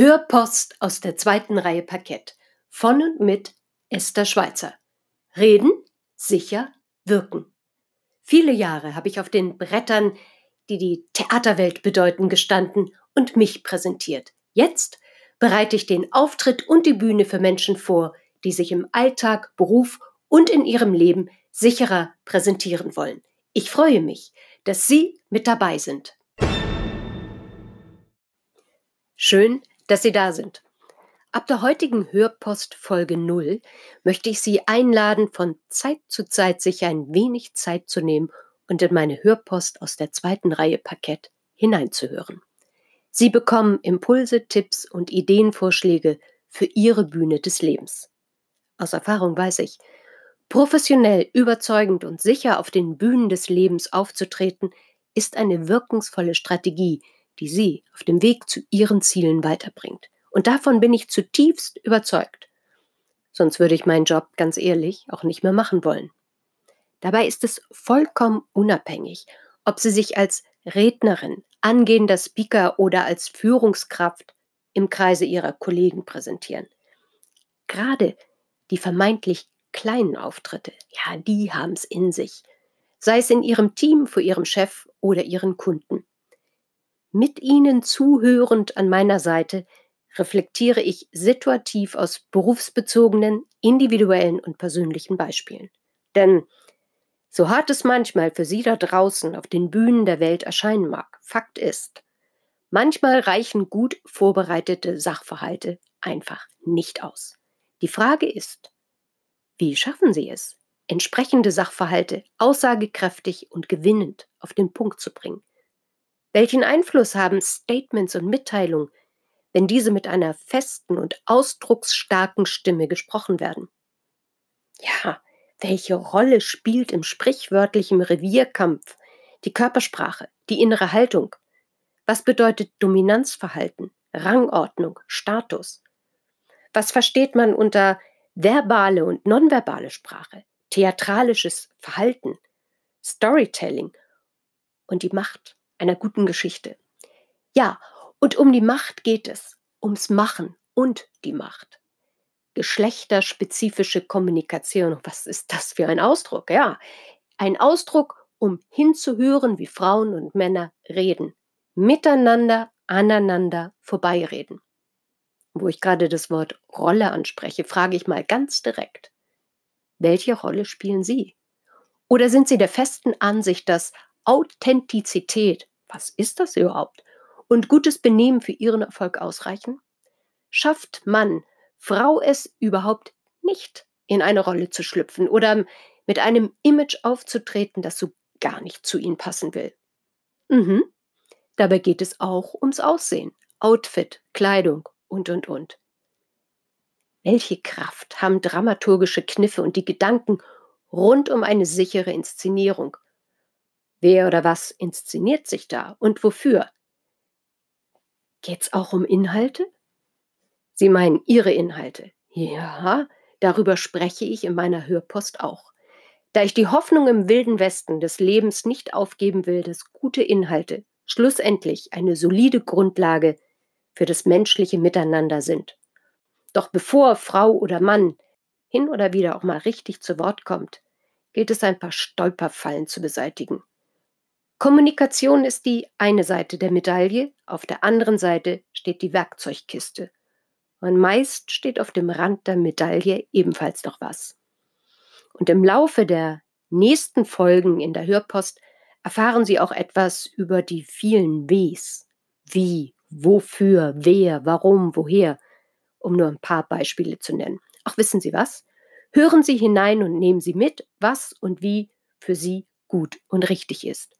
Hörpost aus der zweiten Reihe Parkett von und mit Esther Schweizer. Reden, sicher, wirken. Viele Jahre habe ich auf den Brettern, die die Theaterwelt bedeuten, gestanden und mich präsentiert. Jetzt bereite ich den Auftritt und die Bühne für Menschen vor, die sich im Alltag, Beruf und in ihrem Leben sicherer präsentieren wollen. Ich freue mich, dass Sie mit dabei sind. Schön, dass Sie da sind. Ab der heutigen Hörpost Folge 0 möchte ich Sie einladen, von Zeit zu Zeit sich ein wenig Zeit zu nehmen und in meine Hörpost aus der zweiten Reihe Parkett hineinzuhören. Sie bekommen Impulse, Tipps und Ideenvorschläge für Ihre Bühne des Lebens. Aus Erfahrung weiß ich, professionell, überzeugend und sicher auf den Bühnen des Lebens aufzutreten, ist eine wirkungsvolle Strategie, die Sie auf dem Weg zu Ihren Zielen weiterbringt. Und davon bin ich zutiefst überzeugt. Sonst würde ich meinen Job ganz ehrlich auch nicht mehr machen wollen. Dabei ist es vollkommen unabhängig, ob Sie sich als Rednerin, angehender Speaker oder als Führungskraft im Kreise Ihrer Kollegen präsentieren. Gerade die vermeintlich kleinen Auftritte, ja, die haben es in sich. Sei es in Ihrem Team, vor Ihrem Chef oder Ihren Kunden. Mit Ihnen zuhörend an meiner Seite reflektiere ich situativ aus berufsbezogenen, individuellen und persönlichen Beispielen. Denn so hart es manchmal für Sie da draußen auf den Bühnen der Welt erscheinen mag, Fakt ist, manchmal reichen gut vorbereitete Sachverhalte einfach nicht aus. Die Frage ist, wie schaffen Sie es, entsprechende Sachverhalte aussagekräftig und gewinnend auf den Punkt zu bringen? Welchen Einfluss haben Statements und Mitteilungen, wenn diese mit einer festen und ausdrucksstarken Stimme gesprochen werden? Ja, welche Rolle spielt im sprichwörtlichen Revierkampf die Körpersprache, die innere Haltung? Was bedeutet Dominanzverhalten, Rangordnung, Status? Was versteht man unter verbale und nonverbale Sprache, theatralisches Verhalten, Storytelling und die Macht? Einer guten Geschichte. Ja, und um die Macht geht es, ums Machen und die Macht. Geschlechterspezifische Kommunikation, was ist das für ein Ausdruck? Ja, ein Ausdruck, um hinzuhören, wie Frauen und Männer reden, miteinander, aneinander vorbeireden. Wo ich gerade das Wort Rolle anspreche, frage ich mal ganz direkt, welche Rolle spielen Sie? Oder sind Sie der festen Ansicht, dass Authentizität was ist das überhaupt? Und gutes Benehmen für ihren Erfolg ausreichen? Schafft Mann, Frau es überhaupt nicht, in eine Rolle zu schlüpfen oder mit einem Image aufzutreten, das so gar nicht zu ihnen passen will? Mhm. Dabei geht es auch ums Aussehen, Outfit, Kleidung und, und, und. Welche Kraft haben dramaturgische Kniffe und die Gedanken rund um eine sichere Inszenierung Wer oder was inszeniert sich da und wofür? Geht's auch um Inhalte? Sie meinen Ihre Inhalte. Ja, darüber spreche ich in meiner Hörpost auch. Da ich die Hoffnung im wilden Westen des Lebens nicht aufgeben will, dass gute Inhalte schlussendlich eine solide Grundlage für das menschliche Miteinander sind. Doch bevor Frau oder Mann hin oder wieder auch mal richtig zu Wort kommt, gilt es ein paar Stolperfallen zu beseitigen. Kommunikation ist die eine Seite der Medaille, auf der anderen Seite steht die Werkzeugkiste. Und meist steht auf dem Rand der Medaille ebenfalls noch was. Und im Laufe der nächsten Folgen in der Hörpost erfahren Sie auch etwas über die vielen Ws. Wie, wofür, wer, warum, woher, um nur ein paar Beispiele zu nennen. Auch wissen Sie was? Hören Sie hinein und nehmen Sie mit, was und wie für Sie gut und richtig ist.